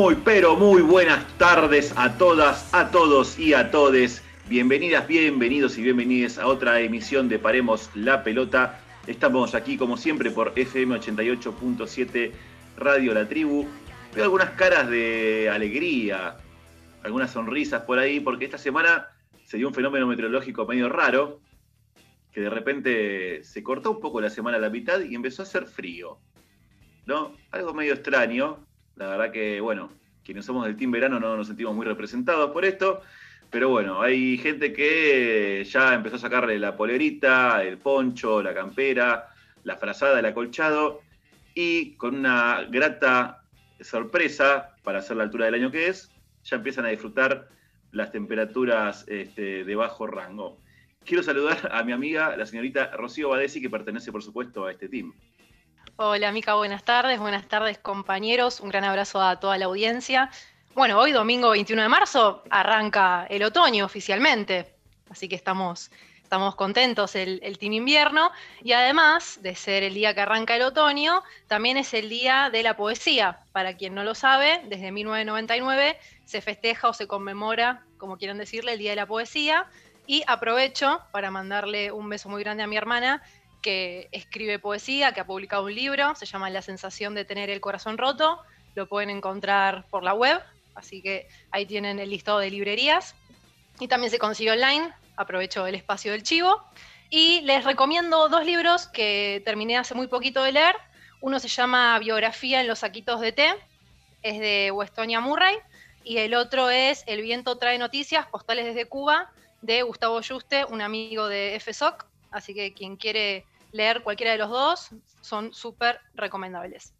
Muy, pero muy buenas tardes a todas, a todos y a todes. Bienvenidas, bienvenidos y bienvenidas a otra emisión de Paremos la Pelota. Estamos aquí como siempre por FM 88.7 Radio La Tribu. Veo algunas caras de alegría, algunas sonrisas por ahí, porque esta semana se dio un fenómeno meteorológico medio raro, que de repente se cortó un poco la semana a la mitad y empezó a hacer frío. ¿No? Algo medio extraño. La verdad que, bueno, quienes somos del Team Verano no nos sentimos muy representados por esto. Pero bueno, hay gente que ya empezó a sacarle la polerita, el poncho, la campera, la frazada, el acolchado. Y con una grata sorpresa, para hacer la altura del año que es, ya empiezan a disfrutar las temperaturas este, de bajo rango. Quiero saludar a mi amiga, la señorita Rocío Badesi, que pertenece, por supuesto, a este team. Hola, Mica, buenas tardes. Buenas tardes, compañeros. Un gran abrazo a toda la audiencia. Bueno, hoy, domingo 21 de marzo, arranca el otoño oficialmente. Así que estamos, estamos contentos el, el Team Invierno. Y además de ser el día que arranca el otoño, también es el día de la poesía. Para quien no lo sabe, desde 1999 se festeja o se conmemora, como quieran decirle, el Día de la Poesía. Y aprovecho para mandarle un beso muy grande a mi hermana, que escribe poesía, que ha publicado un libro, se llama La sensación de tener el corazón roto. Lo pueden encontrar por la web, así que ahí tienen el listado de librerías. Y también se consigue online, aprovecho el espacio del chivo. Y les recomiendo dos libros que terminé hace muy poquito de leer. Uno se llama Biografía en los saquitos de té, es de Westonia Murray, y el otro es El viento trae noticias, postales desde Cuba, de Gustavo Juste, un amigo de FSOC, así que quien quiere leer cualquiera de los dos son súper recomendables.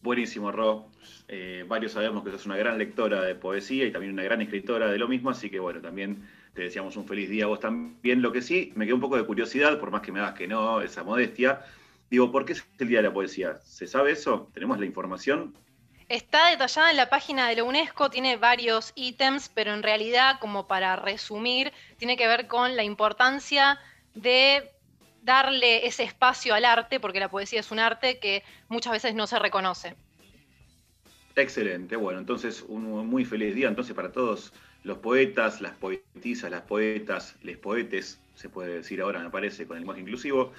Buenísimo, Ro. Eh, varios sabemos que sos una gran lectora de poesía y también una gran escritora de lo mismo, así que bueno, también te deseamos un feliz día a vos también. Lo que sí, me quedó un poco de curiosidad, por más que me hagas que no, esa modestia. Digo, ¿por qué es el Día de la Poesía? ¿Se sabe eso? ¿Tenemos la información? Está detallada en la página de la UNESCO, tiene varios ítems, pero en realidad, como para resumir, tiene que ver con la importancia de darle ese espacio al arte, porque la poesía es un arte que muchas veces no se reconoce. Excelente, bueno, entonces un muy feliz día entonces para todos los poetas, las poetisas, las poetas, les poetes, se puede decir ahora, me parece, con el lenguaje inclusivo.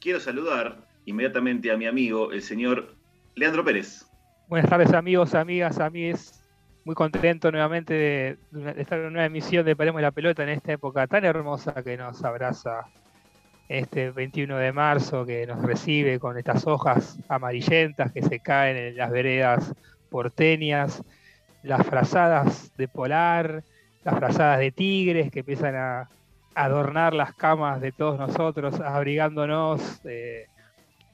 Quiero saludar inmediatamente a mi amigo, el señor Leandro Pérez. Buenas tardes amigos, amigas, amigues. Muy contento nuevamente de, de, estar en una nueva emisión de Paremos la Pelota en esta época tan hermosa que nos abraza este 21 de marzo, que nos recibe con estas hojas amarillentas que se caen en las veredas porteñas, las frazadas de polar, las frazadas de tigres que empiezan a adornar las camas de todos nosotros, abrigándonos. Eh,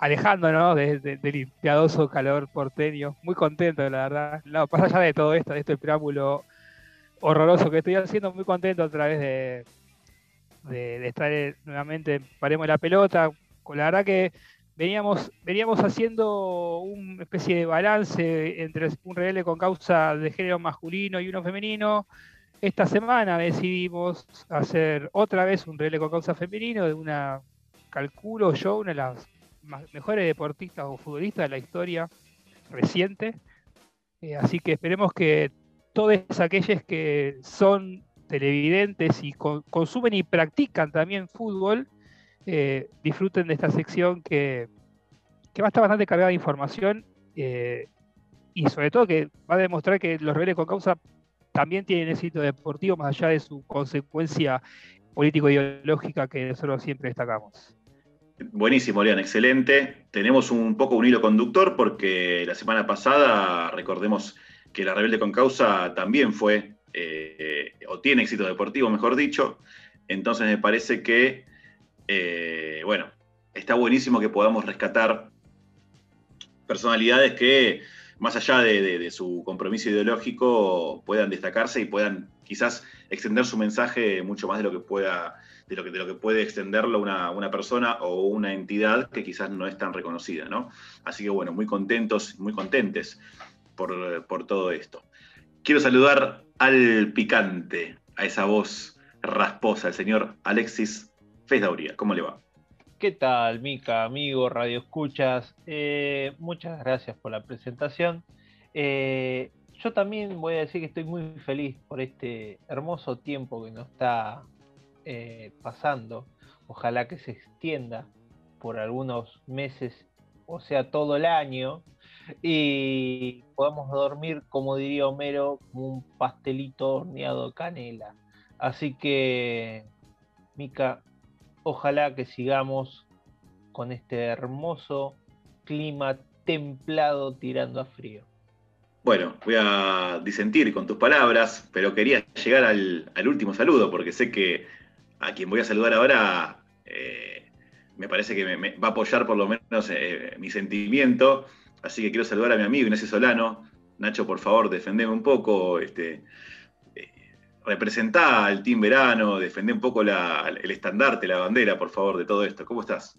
alejándonos del de, de piadoso calor porteño. Muy contento, la verdad. No, más allá de todo esto, de este preámbulo horroroso que estoy haciendo, muy contento a través de, de, estar nuevamente en Paremos la Pelota. La verdad que veníamos, veníamos haciendo una especie de balance entre un rebelde con causa de género masculino y uno femenino. Esta semana decidimos hacer otra vez un rebelde con causa femenino de una, calculo yo, una de las mejores deportistas o futbolistas de la historia reciente. Eh, así que esperemos que todos aquellos que son televidentes y con, consumen y practican también fútbol eh, disfruten de esta sección que, que, va a estar bastante cargada de información eh, y sobre todo que va a demostrar que los rebeldes con causa también tienen éxito deportivo más allá de su consecuencia político-ideológica que nosotros siempre destacamos. Buenísimo, Leon, excelente. Tenemos un poco un hilo conductor porque la semana pasada, recordemos que la Rebelde con Causa también fue, eh, o tiene éxito deportivo, mejor dicho. Entonces me parece que, eh, bueno, está buenísimo que podamos rescatar personalidades que, más allá de, de, su compromiso ideológico, puedan destacarse y puedan quizás extender su mensaje mucho más de lo que pueda de lo que, de lo que puede extenderlo una, una, persona o una entidad que quizás no es tan reconocida, ¿no? Así que bueno, muy contentos, muy contentes por, por todo esto. Quiero saludar al picante, a esa voz rasposa, el señor Alexis Fesdauría. ¿Cómo le va? ¿Qué tal, Mica, amigo, Radio Escuchas? Eh, muchas gracias por la presentación. Eh, yo también voy a decir que estoy muy feliz por este hermoso tiempo que nos está eh, pasando. Ojalá que se extienda por algunos meses, o sea, todo el año, y podamos dormir, como diría Homero, como un pastelito horneado de canela. Así que, Mica, ojalá que sigamos con este hermoso clima templado tirando a frío. Bueno, voy a disentir con tus palabras, pero quería llegar al, último saludo, porque sé que a quien voy a saludar ahora eh, me parece que me, va a apoyar por lo menos eh, mi sentimiento. Así que quiero saludar a mi amigo Ignacio Solano. Nacho, por favor, defendeme un poco. Este, eh, representá al Team Verano, defendé un poco el estandarte, la bandera, por favor, de todo esto. ¿Cómo estás?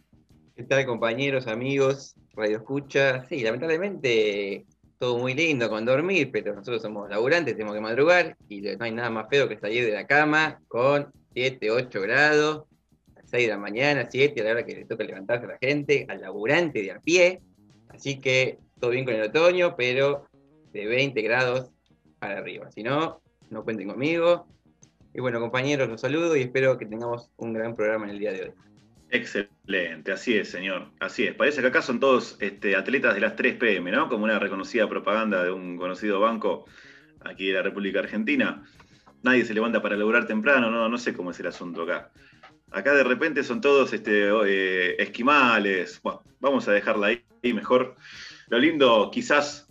¿Qué tal, compañeros, amigos, Radio Escucha? Sí, lamentablemente todo muy lindo con dormir, pero nosotros somos laburantes, tenemos que madrugar y no hay nada más feo que salir de la cama con 7, 8 grados, a 6 de la mañana, 7, a la hora que le toca levantarse a la gente, al laburante de a pie. Así que todo bien con el otoño, pero de 20 grados para arriba. Si no, no cuenten conmigo. Y bueno, compañeros, los saludo y espero que tengamos un gran programa en el día de hoy. Excelente, así es, señor. Así es. Parece que acá son todos este, atletas de las 3 pm, ¿no? Como una reconocida propaganda de un conocido banco aquí de la República Argentina. Nadie se levanta para laburar temprano, no, sé cómo es el asunto acá. Acá de repente son todos este, eh, esquimales. Bueno, vamos a dejarla ahí mejor. Lo lindo, quizás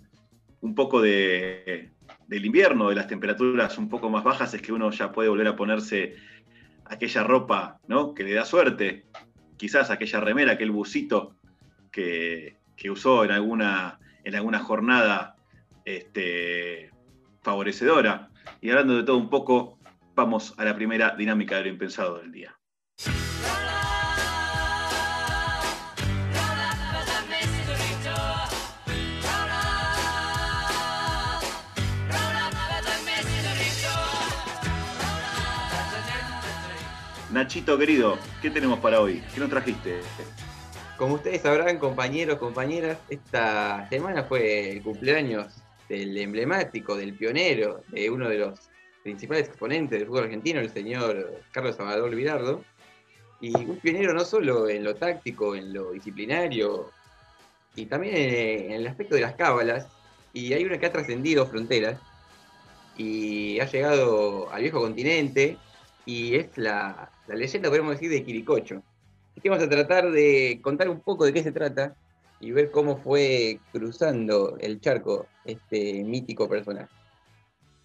un poco de, del invierno, de las temperaturas un poco más bajas, es que uno ya puede volver a ponerse aquella ropa ¿no? que le da suerte, quizás aquella remera, aquel busito que, usó en alguna, en alguna jornada este, favorecedora. Y hablando de todo un poco, vamos a la primera dinámica de lo impensado del día. Nachito querido, ¿qué tenemos para hoy? ¿Qué nos trajiste? Como ustedes sabrán, compañeros, compañeras, esta semana fue el cumpleaños del emblemático, del pionero, de uno de los principales exponentes del fútbol argentino, el señor Carlos Salvador Virardo. Y un pionero no solo en lo táctico, en lo disciplinario, y también en el aspecto de las cábalas. Y hay una que ha trascendido fronteras y ha llegado al viejo continente y es la, la leyenda, podemos decir, de Quiricocho. Aquí vamos a tratar de contar un poco de qué se trata y ver cómo fue cruzando el charco este mítico personaje.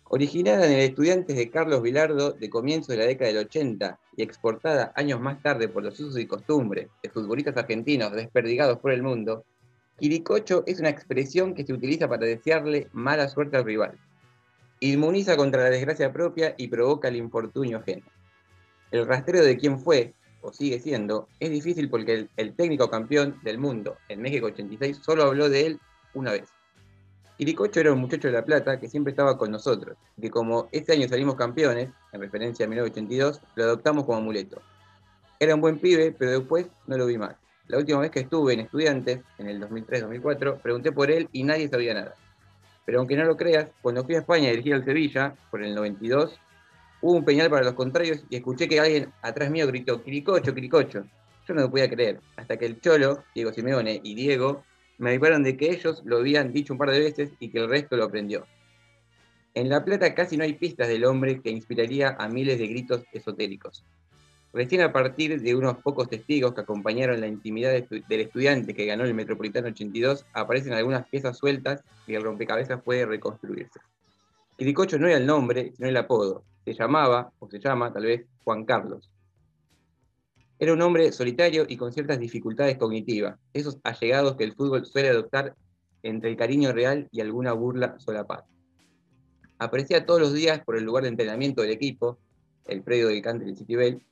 Originada en el Estudiantes de Carlos Vilardo de comienzo de la década del 80 y exportada años más tarde por los usos y costumbres de futbolistas argentinos desperdigados por el mundo, Quiricocho es una expresión que se utiliza para desearle mala suerte al rival. Inmuniza contra la desgracia propia y provoca el infortunio ajeno. El rastreo de quién fue, o sigue siendo, es difícil porque el, técnico campeón del mundo en México 86 solo habló de él una vez. Iricocho era un muchacho de La Plata que siempre estaba con nosotros, que como este año salimos campeones, en referencia a 1982, lo adoptamos como amuleto. Era un buen pibe, pero después no lo vi más. La última vez que estuve en Estudiantes, en el 2003-2004, pregunté por él y nadie sabía nada. Pero aunque no lo creas, cuando fui a España a dirigir al Sevilla, por el 92, hubo un peñal para los contrarios y escuché que alguien atrás mío gritó, Quiricocho, Quiricocho. Yo no lo podía creer, hasta que el Cholo, Diego Simeone y Diego me avisaron de que ellos lo habían dicho un par de veces y que el resto lo aprendió. En La Plata casi no hay pistas del hombre que inspiraría a miles de gritos esotéricos. Recién a partir de unos pocos testigos que acompañaron la intimidad del estudiante que ganó el Metropolitano 82, aparecen algunas piezas sueltas y el rompecabezas puede reconstruirse. Quiricocho no era el nombre, sino el apodo, se llamaba, o se llama tal vez, Juan Carlos. Era un hombre solitario y con ciertas dificultades cognitivas, esos allegados que el fútbol suele adoptar entre el cariño real y alguna burla solapada. Aparecía todos los días por el lugar de entrenamiento del equipo, el predio del Country City Bell,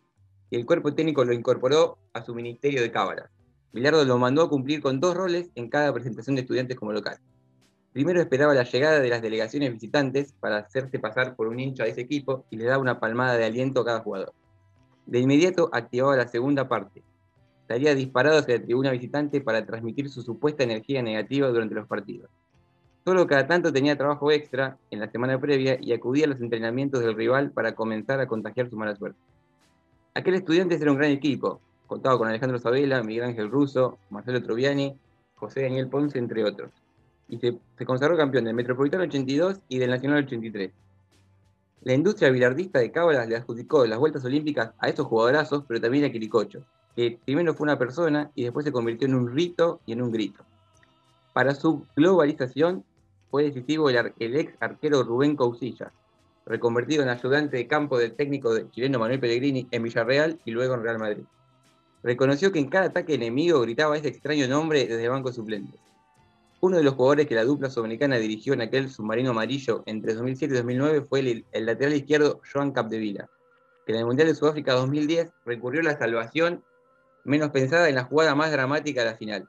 y el cuerpo técnico lo incorporó a su ministerio de cábala. Bilardo lo mandó a cumplir con dos roles en cada presentación de estudiantes como local. Primero esperaba la llegada de las delegaciones visitantes para hacerse pasar por un hincha de ese equipo y le daba una palmada de aliento a cada jugador. De inmediato activaba la segunda parte. Estaría disparado hacia la tribuna visitante para transmitir su supuesta energía negativa durante los partidos. Solo cada tanto tenía trabajo extra en la semana previa y acudía a los entrenamientos del rival para comenzar a contagiar su mala suerte. Aquel estudiante era un gran equipo, contaba con Alejandro Sabela, Miguel Ángel Russo, Marcelo Troviani, José Daniel Ponce, entre otros. Y se, consagró campeón del Metropolitano 82 y del Nacional 83. La industria bilardista de Cábalas le adjudicó las vueltas olímpicas a estos jugadorazos, pero también a Quiricocho, que primero fue una persona y después se convirtió en un rito y en un grito. Para su globalización, fue decisivo el, ex arquero Rubén Causilla, reconvertido en ayudante de campo del técnico chileno Manuel Pellegrini en Villarreal y luego en Real Madrid. Reconoció que en cada ataque enemigo gritaba ese extraño nombre desde el banco suplente. Uno de los jugadores que la dupla sudamericana dirigió en aquel submarino amarillo entre 2007 y 2009 fue el, lateral izquierdo Joan Capdevila, que en el Mundial de Sudáfrica 2010 recurrió a la salvación menos pensada en la jugada más dramática de la final,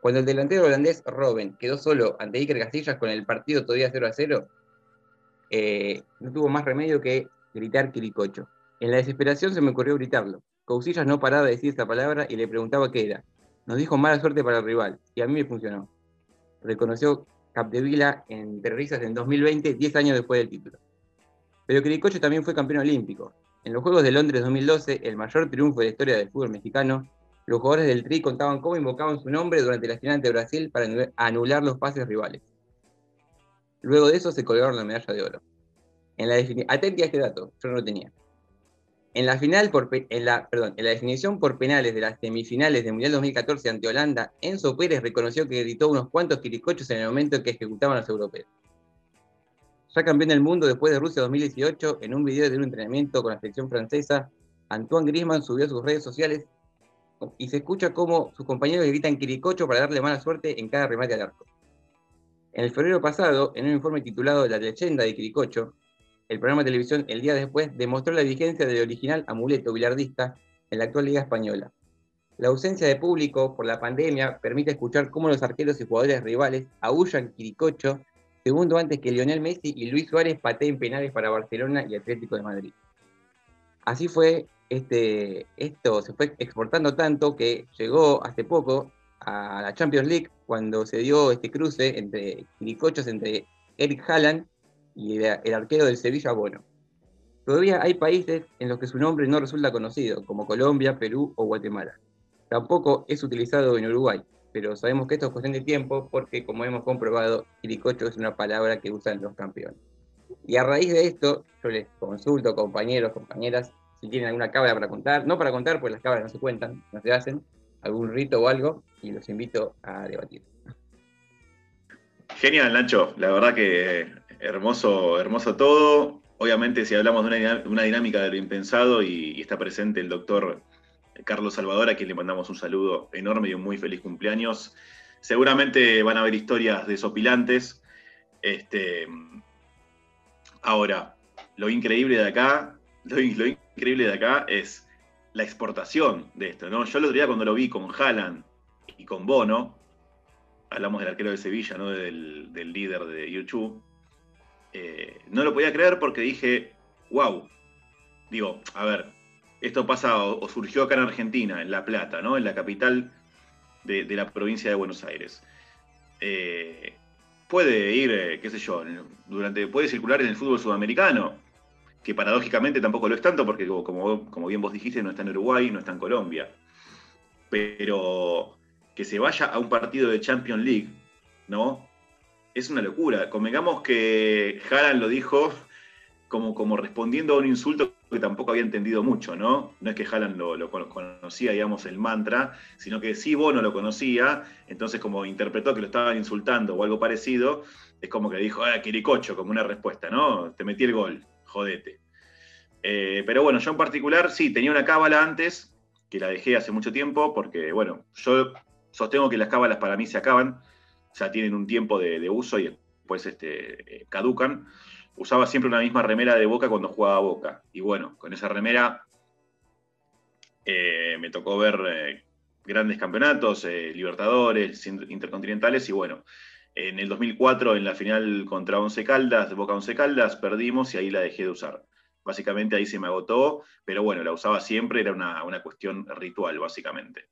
cuando el delantero holandés Robben quedó solo ante Iker Casillas con el partido todavía 0 a 0, eh, no tuvo más remedio que gritar Quiricocho. En la desesperación se me ocurrió gritarlo. Cousillas no paraba de decir esa palabra y le preguntaba qué era. Nos dijo mala suerte para el rival, y a mí me funcionó. Reconoció Capdevila en risas en 2020, 10 años después del título. Pero Quiricocho también fue campeón olímpico. En los Juegos de Londres 2012, el mayor triunfo de la historia del fútbol mexicano, los jugadores del Tri contaban cómo invocaban su nombre durante la final ante Brasil para anular los pases rivales. Luego de eso se colgaron la medalla de oro. En a este dato, yo no lo tenía. En la, final perdón, en la definición por penales de las semifinales del Mundial 2014 ante Holanda, Enzo Pérez reconoció que gritó unos cuantos quiricochos en el momento en que ejecutaban los europeos. Ya campeón del mundo después de Rusia 2018, en un video de un entrenamiento con la selección francesa, Antoine Griezmann subió a sus redes sociales y se escucha cómo sus compañeros gritan Quiricocho para darle mala suerte en cada remate al arco. En el febrero pasado, en un informe titulado La leyenda de Quiricocho, el programa de televisión el día después demostró la vigencia del original amuleto billardista en la actual Liga Española. La ausencia de público por la pandemia permite escuchar cómo los arqueros y jugadores rivales aullan Quiricocho segundo antes que Lionel Messi y Luis Suárez pateen penales para Barcelona y Atlético de Madrid. Así fue este, esto se fue exportando tanto que llegó hace poco a la Champions League cuando se dio este cruce entre quiricochos entre Eric Haaland y el, arquero del Sevilla Bono. Todavía hay países en los que su nombre no resulta conocido, como Colombia, Perú o Guatemala. Tampoco es utilizado en Uruguay, pero sabemos que esto es cuestión de tiempo porque, como hemos comprobado, quiricocho es una palabra que usan los campeones. Y a raíz de esto, yo les consulto, compañeros, compañeras, si tienen alguna cábala para contar, no para contar, pues las cábalas no se cuentan, no se hacen, algún rito o algo, y los invito a debatir. Genial, Nacho, la verdad que hermoso, hermoso todo. Obviamente, si hablamos de una, dinámica de lo impensado y, está presente el doctor Carlos Salvador, a quien le mandamos un saludo enorme y un muy feliz cumpleaños. Seguramente van a haber historias desopilantes. Este, ahora, lo increíble de acá, lo, increíble de acá es la exportación de esto, ¿no? Yo el otro día cuando lo vi con Haaland y con Bono, hablamos del arquero de Sevilla, ¿no? Del, líder de YouTube, eh, no lo podía creer porque dije, wow, digo, a ver, esto pasa o, surgió acá en Argentina, en La Plata, ¿no? En la capital de, la provincia de Buenos Aires. Eh, puede ir, eh, qué sé yo, durante, puede circular en el fútbol sudamericano, que paradójicamente tampoco lo es tanto porque como, como bien vos dijiste no está en Uruguay, no está en Colombia. Pero que se vaya a un partido de Champions League, ¿no? Es una locura. Convengamos que Haaland lo dijo como, como respondiendo a un insulto que tampoco había entendido mucho, ¿no? No es que Haaland lo, conocía, digamos, el mantra, sino que sí Bono lo conocía, entonces como interpretó que lo estaban insultando o algo parecido, es como que dijo, ah, Quiricocho, como una respuesta, ¿no? Te metí el gol jodete. Eh, pero bueno, yo en particular sí, tenía una cábala antes, que la dejé hace mucho tiempo, porque bueno, yo sostengo que las cábalas para mí se acaban, sea, tienen un tiempo de, uso y después este, eh, caducan. Usaba siempre una misma remera de boca cuando jugaba a boca. Y bueno, con esa remera eh, me tocó ver grandes campeonatos, Libertadores, Intercontinentales, y bueno, en el 2004, en la final contra Once Caldas, Boca Once Caldas, perdimos y ahí la dejé de usar. Básicamente ahí se me agotó, pero bueno, la usaba siempre, era una, cuestión ritual, básicamente.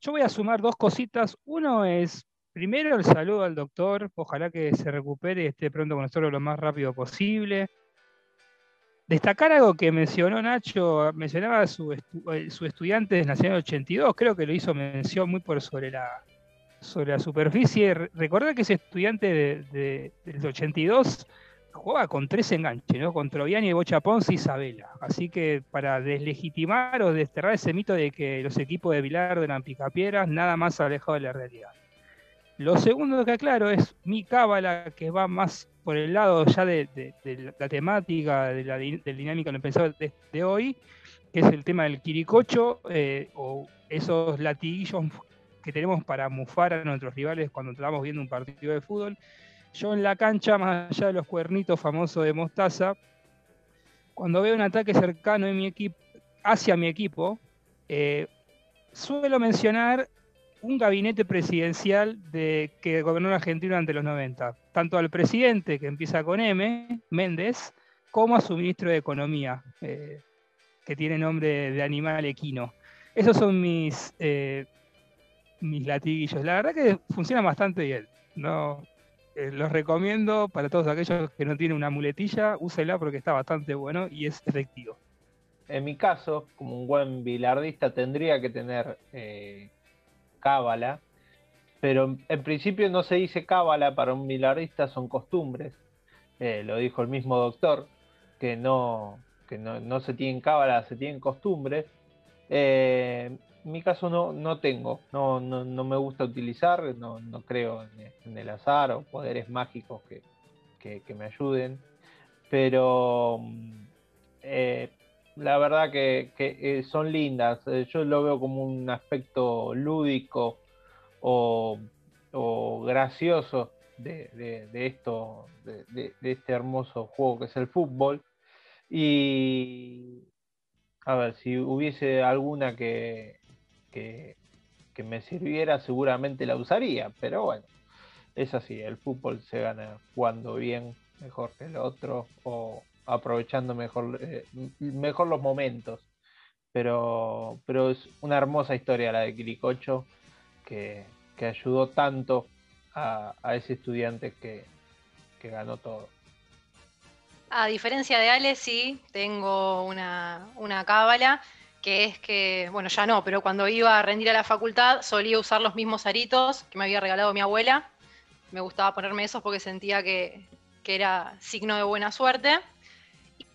Yo voy a sumar dos cositas. Uno es primero el saludo al doctor, ojalá que se recupere y esté pronto con nosotros lo más rápido posible. Destacar algo que mencionó Nacho, mencionaba su, eh, su estudiante de Nacional 82, creo que lo hizo mención muy por sobre la, sobre la superficie. Recordar que ese estudiante de, del 82 jugaba con tres enganches, ¿no? Con Troviani, Bocha Ponce y Isabela. Así que para deslegitimar o desterrar ese mito de que los equipos de Vilar eran picapiedras, nada más alejado de la realidad. Lo segundo que aclaro es mi cábala, que va más por el lado ya de, la temática, de la del dinámico del pensador de, hoy, que es el tema del quiricocho eh, o esos latiguillos que tenemos para mufar a nuestros rivales cuando estamos viendo un partido de fútbol. Yo en la cancha, más allá de los cuernitos famosos de Mostaza, cuando veo un ataque cercano mi equipo, hacia mi equipo, eh, suelo mencionar un gabinete presidencial de, que gobernó la Argentina durante los 90, tanto al presidente, que empieza con M, Méndez, como a su ministro de Economía, eh, que tiene nombre de animal equino. Esos son mis, eh, mis latiguillos. La verdad que funcionan bastante bien. No, eh, los recomiendo para todos aquellos que no tienen una muletilla, úsela porque está bastante bueno y es efectivo. En mi caso, como un buen bilardista, tendría que tener cábala, pero en principio no se dice cábala para un bilardista, son costumbres. Eh, lo dijo el mismo doctor, que no, que no, se tienen cábala, se tienen costumbres. Eh, en mi caso no, no tengo, no, no, me gusta utilizar, no, creo en, el azar o poderes mágicos que, me ayuden, pero eh, la verdad que, eh, son lindas, eh, yo lo veo como un aspecto lúdico o, gracioso de, esto, de, este hermoso juego que es el fútbol. Y a ver, si hubiese alguna que, que, me sirviera, seguramente la usaría, pero bueno, es así, el fútbol se gana jugando bien, mejor que el otro, o aprovechando mejor, eh, mejor los momentos. Pero, pero es una hermosa historia la de Quiricocho, que, ayudó tanto a, ese estudiante que, que ganó todo. A diferencia de Ale, sí, tengo una, una cábala que es que, bueno, ya no, pero cuando iba a rendir a la facultad solía usar los mismos aritos que me había regalado mi abuela. Me gustaba ponerme esos porque sentía que, era signo de buena suerte.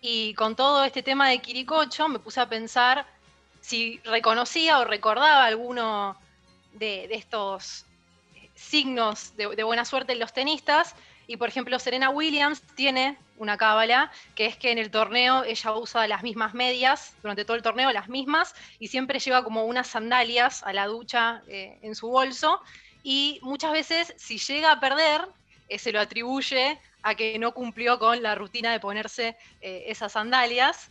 Y con todo este tema de Quiricocho me puse a pensar si reconocía o recordaba alguno de, estos signos de, de, buena suerte en los tenistas. Y por ejemplo, Serena Williams tiene una cábala, que es que en el torneo ella usa las mismas medias, durante todo el torneo las mismas, y siempre lleva como unas sandalias a la ducha eh, en su bolso, y muchas veces si llega a perder, eh, se lo atribuye a que no cumplió con la rutina de ponerse eh, esas sandalias.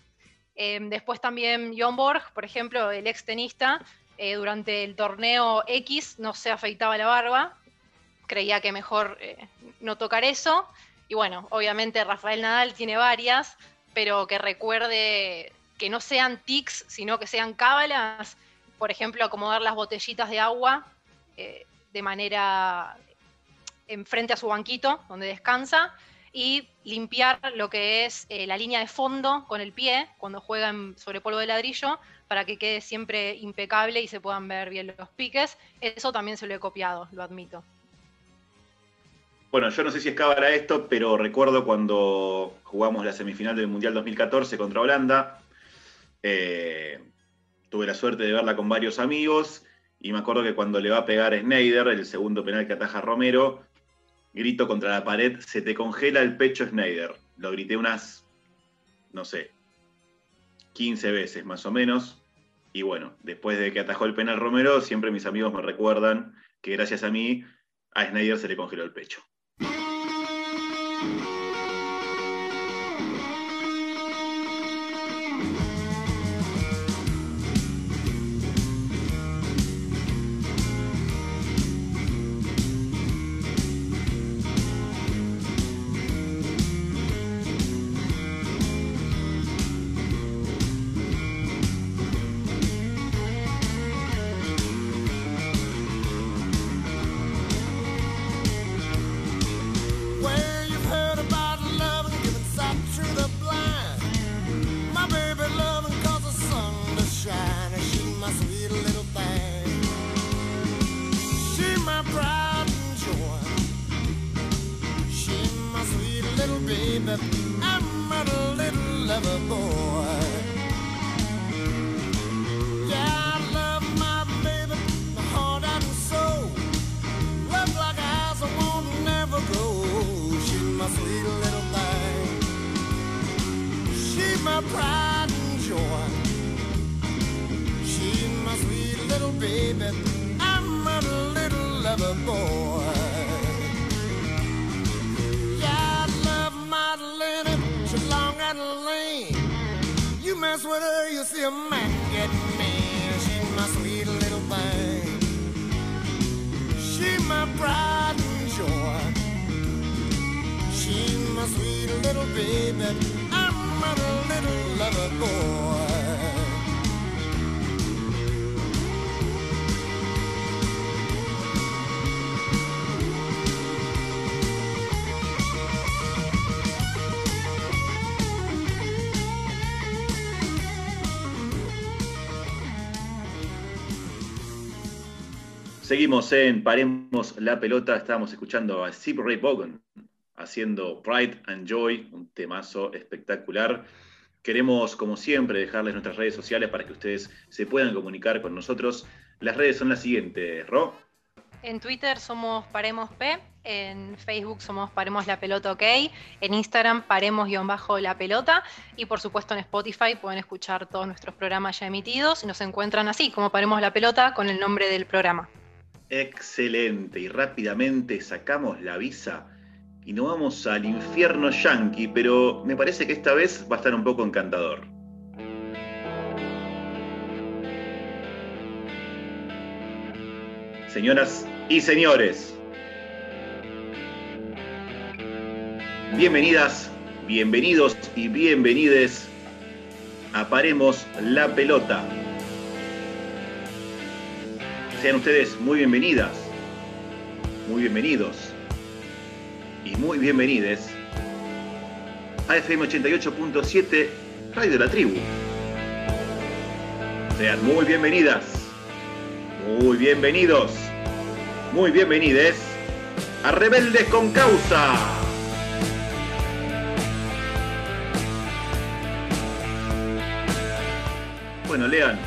después también John Borg, por ejemplo, el ex tenista, durante el torneo X no se afeitaba la barba, creía que mejor no tocar eso. Y bueno, obviamente Rafael Nadal tiene varias, pero que recuerde que no sean tics, sino que sean cábalas. Por ejemplo, acomodar las botellitas de agua eh, de manera enfrente a su banquito donde descansa y limpiar lo que es eh, la línea de fondo con el pie cuando juegan sobre polvo de ladrillo para que quede siempre impecable y se puedan ver bien los piques. Eso también se lo he copiado, lo admito. Bueno, yo no sé si es esto, pero recuerdo cuando jugamos la semifinal del Mundial 2014 contra Holanda. Eh, tuve la suerte de verla con varios amigos y me acuerdo que cuando le va a pegar Schneider, el segundo penal que ataja Romero, grito contra la pared, se te congela el pecho Schneider. Lo grité unas, no sé, 15 veces más o menos. Y bueno, después de que atajó el penal Romero, siempre mis amigos me recuerdan que gracias a mí a Schneider se le congeló el pecho. Mess with her, you see a man get mean. She's my sweet little thing. She's my pride and joy. She's my sweet little baby. I'm a little lover boy. Seguimos en Paremos la Pelota. Estábamos escuchando a Steve Ray Vaughan haciendo Pride and Joy, un temazo espectacular. Queremos, como siempre, dejarles nuestras redes sociales para que ustedes se puedan comunicar con nosotros. Las redes son las siguientes, Ro. En Twitter somos Paremos P, en Facebook somos Paremos la Pelota OK, en Instagram Paremos-la Pelota y por supuesto en Spotify pueden escuchar todos nuestros programas ya emitidos y nos encuentran así como Paremos la Pelota con el nombre del programa. Excelente. Y rápidamente sacamos la visa y nos vamos al infierno yankee, pero me parece que esta vez va a estar un poco encantador. Señoras y señores, bienvenidas, bienvenidos y bienvenides a Paremos la Pelota. Sean ustedes muy bienvenidas, muy bienvenidos y muy bienvenides a FM 88.7 Radio de la Tribu. Sean muy bienvenidas, muy bienvenidos, muy bienvenides a Rebeldes con Causa. Bueno, Lean,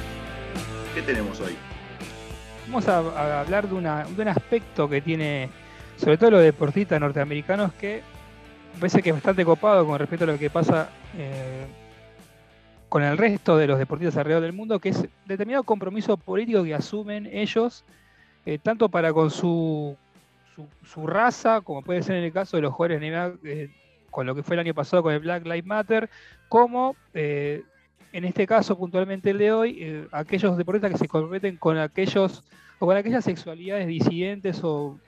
¿qué tenemos hoy? Vamos a, hablar de, un aspecto que tiene, sobre todo los deportistas norteamericanos, que parece que es bastante copado con respecto a lo que pasa eh, con el resto de los deportistas alrededor del mundo, que es determinado compromiso político que asumen ellos, eh, tanto para con su, su, su raza, como puede ser en el caso de los jugadores eh, con lo que fue el año pasado con el Black Lives Matter, como eh, en este caso puntualmente el de hoy, eh, aquellos deportistas que se comprometen con aquellos o con aquellas sexualidades disidentes o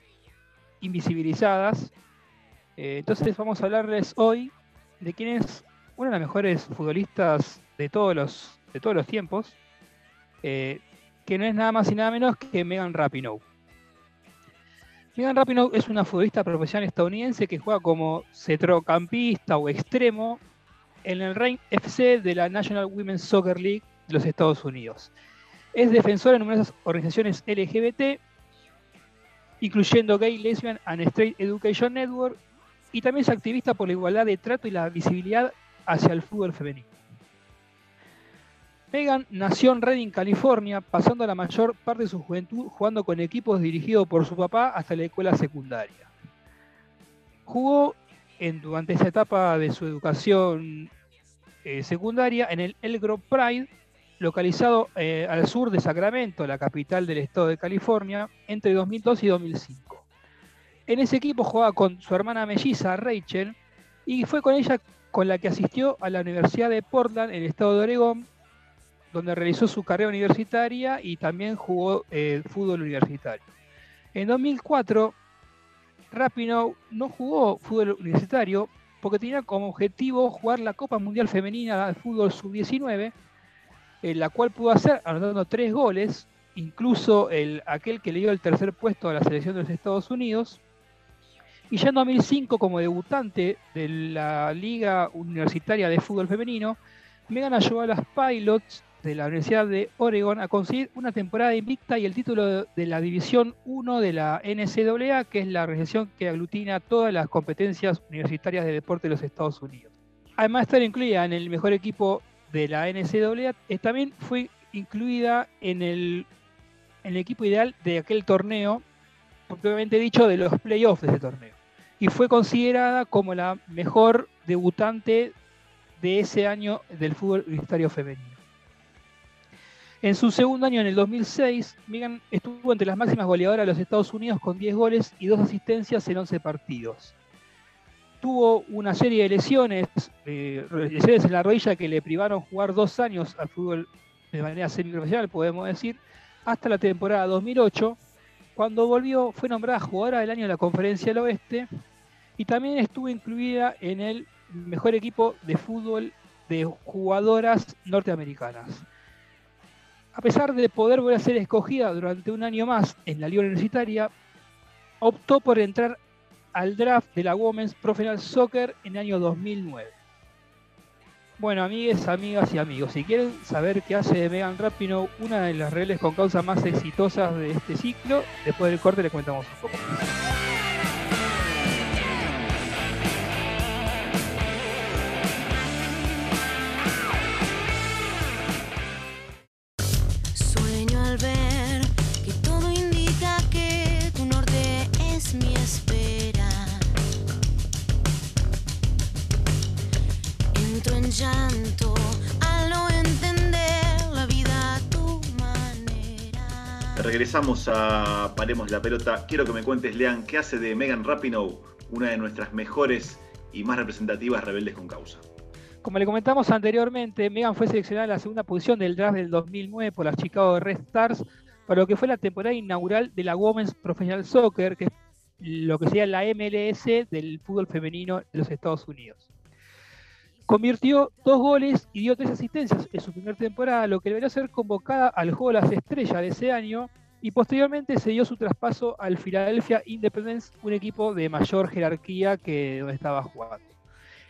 invisibilizadas. Eh, entonces vamos a hablarles hoy de quién es una de las mejores futbolistas de todos los, de todos los tiempos, eh, que no es nada más y nada menos que Megan Rapinoe. Megan Rapinoe es una futbolista profesional estadounidense que juega como centrocampista o extremo en el Reign FC de la National Women's Soccer League de los Estados Unidos. Es defensora de numerosas organizaciones LGBT, incluyendo Gay, Lesbian and Straight Education Network, y también es activista por la igualdad de trato y la visibilidad hacia el fútbol femenino. Megan nació en Redding, California, pasando la mayor parte de su juventud jugando con equipos dirigidos por su papá hasta la escuela secundaria. Jugó durante esa etapa de su educación eh, secundaria en el Elgro Pride, localizado eh, al sur de Sacramento, la capital del estado de California, entre 2002 y 2005. En ese equipo jugaba con su hermana melliza Rachel y fue con ella con la que asistió a la Universidad de Portland en el estado de Oregón, donde realizó su carrera universitaria y también jugó eh, fútbol universitario. En 2004, Rapinoe no jugó fútbol universitario porque tenía como objetivo jugar la Copa Mundial Femenina de Fútbol Sub-19, en la cual pudo hacer anotando tres goles, incluso el, aquel que le dio el tercer puesto a la selección de los Estados Unidos. Y ya en 2005, como debutante de la Liga Universitaria de Fútbol Femenino, Megan ayudó a las Pilots de la Universidad de Oregon a conseguir una temporada invicta y el título de la División 1 de la NCAA, que es la organización que aglutina todas las competencias universitarias de deporte de los Estados Unidos. Además de estar incluida en el mejor equipo de la NCAA, también fue incluida en el, en el equipo ideal de aquel torneo, propiamente dicho, de los playoffs de ese torneo. Y fue considerada como la mejor debutante de ese año del fútbol universitario femenino. En su segundo año, en el 2006, Megan estuvo entre las máximas goleadoras de los Estados Unidos con 10 goles y 2 asistencias en 11 partidos. Tuvo una serie de lesiones, eh, lesiones en la rodilla que le privaron jugar dos años al fútbol de manera semiprofesional, podemos decir, hasta la temporada 2008, cuando volvió, fue nombrada jugadora del año de la Conferencia del Oeste y también estuvo incluida en el mejor equipo de fútbol de jugadoras norteamericanas. A pesar de poder volver a ser escogida durante un año más en la liga universitaria, optó por entrar al draft de la Women's Professional Soccer en el año 2009. Bueno, amigues, amigas y amigos, si quieren saber qué hace de Megan Rapinoe una de las reales con causa más exitosas de este ciclo, después del corte les comentamos un poco. Regresamos a Paremos la Pelota. Quiero que me cuentes, Lean, ¿qué hace de Megan Rapinoe una de nuestras mejores y más representativas rebeldes con causa? Como le comentamos anteriormente, Megan fue seleccionada en la segunda posición del draft del 2009 por las Chicago Red Stars para lo que fue la temporada inaugural de la Women's Professional Soccer, que es lo que sería la MLS del fútbol femenino de los Estados Unidos. Convirtió dos goles y dio tres asistencias en su primera temporada, lo que debería ser convocada al juego de las estrellas de ese año, y posteriormente se dio su traspaso al Philadelphia Independence, un equipo de mayor jerarquía que donde estaba jugando.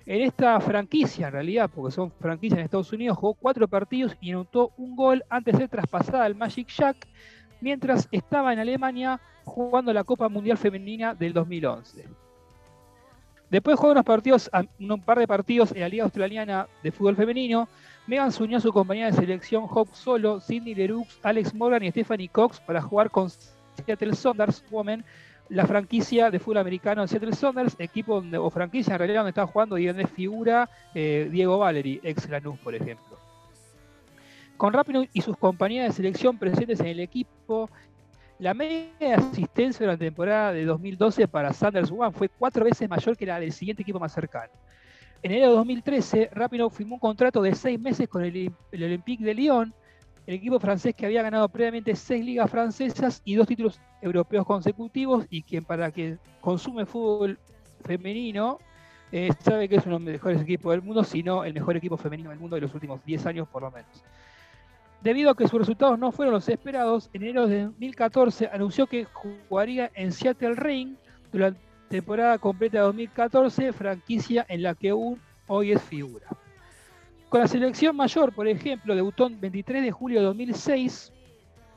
En esta franquicia, en realidad, porque son franquicias en Estados Unidos, jugó cuatro partidos y anotó un gol antes de ser traspasada al Magic Jack, mientras estaba en Alemania jugando la Copa Mundial Femenina del 2011. Después jugó unos partidos, un par de partidos en la Liga Australiana de Fútbol Femenino. Megan se unió a su compañía de selección Hope Solo, Cindy Leroux, Alex Morgan y Stephanie Cox para jugar con Seattle Saunders Women la franquicia de fútbol americano de Seattle Saunders, equipo o franquicia en realidad donde estaba jugando y donde figura eh, Diego Valery, ex Lanús, por ejemplo. Con Rapino y sus compañías de selección presentes en el equipo, la media de asistencia durante la temporada de 2012 para Sanders One fue cuatro veces mayor que la del siguiente equipo más cercano. En enero de 2013, Rapino firmó un contrato de seis meses con el, Olympique de Lyon, el equipo francés que había ganado previamente seis ligas francesas y dos títulos europeos consecutivos y quien para quien consume fútbol femenino eh, sabe que es uno de los mejores equipos del mundo, si no el mejor equipo femenino del mundo de los últimos 10 años por lo menos. Debido a que sus resultados no fueron los esperados, en enero de 2014 anunció que jugaría en Seattle Ring durante la temporada completa de 2014, franquicia en la que aún hoy es figura. Con la selección mayor, por ejemplo, debutó el 23 de julio de 2006.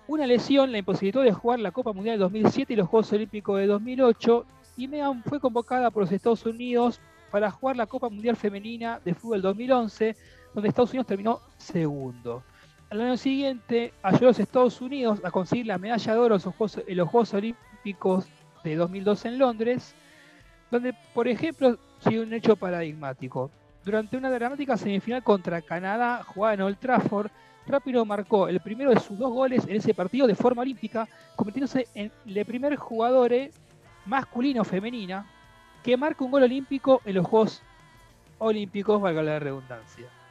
Una lesión la imposibilitó de jugar la Copa Mundial de 2007 y los Juegos Olímpicos de 2008. Y Megan fue convocada por los Estados Unidos para jugar la Copa Mundial Femenina de Fútbol 2011, donde Estados Unidos terminó segundo. Al año siguiente ayudó a los Estados Unidos a conseguir la medalla de oro en los Juegos, Olímpicos de 2012 en Londres, donde, por ejemplo, sigue un hecho paradigmático. Durante una dramática semifinal contra Canadá, jugada en Old Trafford, Rápido marcó el primero de sus dos goles en ese partido de forma olímpica, convirtiéndose en el primer jugador masculino o femenina que marca un gol olímpico en los Juegos Olímpicos, valga la redundancia.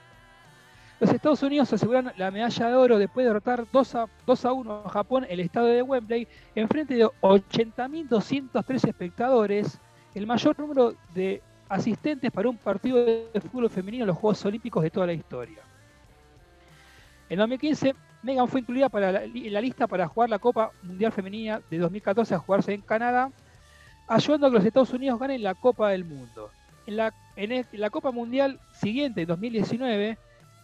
Los Estados Unidos aseguran la medalla de oro después de derrotar 2 a, 2 a 1 a Japón el estadio de Wembley en frente de 80.203 espectadores, el mayor número de asistentes para un partido de fútbol femenino en los Juegos Olímpicos de toda la historia. En 2015, Megan fue incluida para la, en la lista para jugar la Copa Mundial Femenina de 2014 a jugarse en Canadá, ayudando a que los Estados Unidos ganen la Copa del Mundo. En la, la Copa Mundial siguiente, en 2019,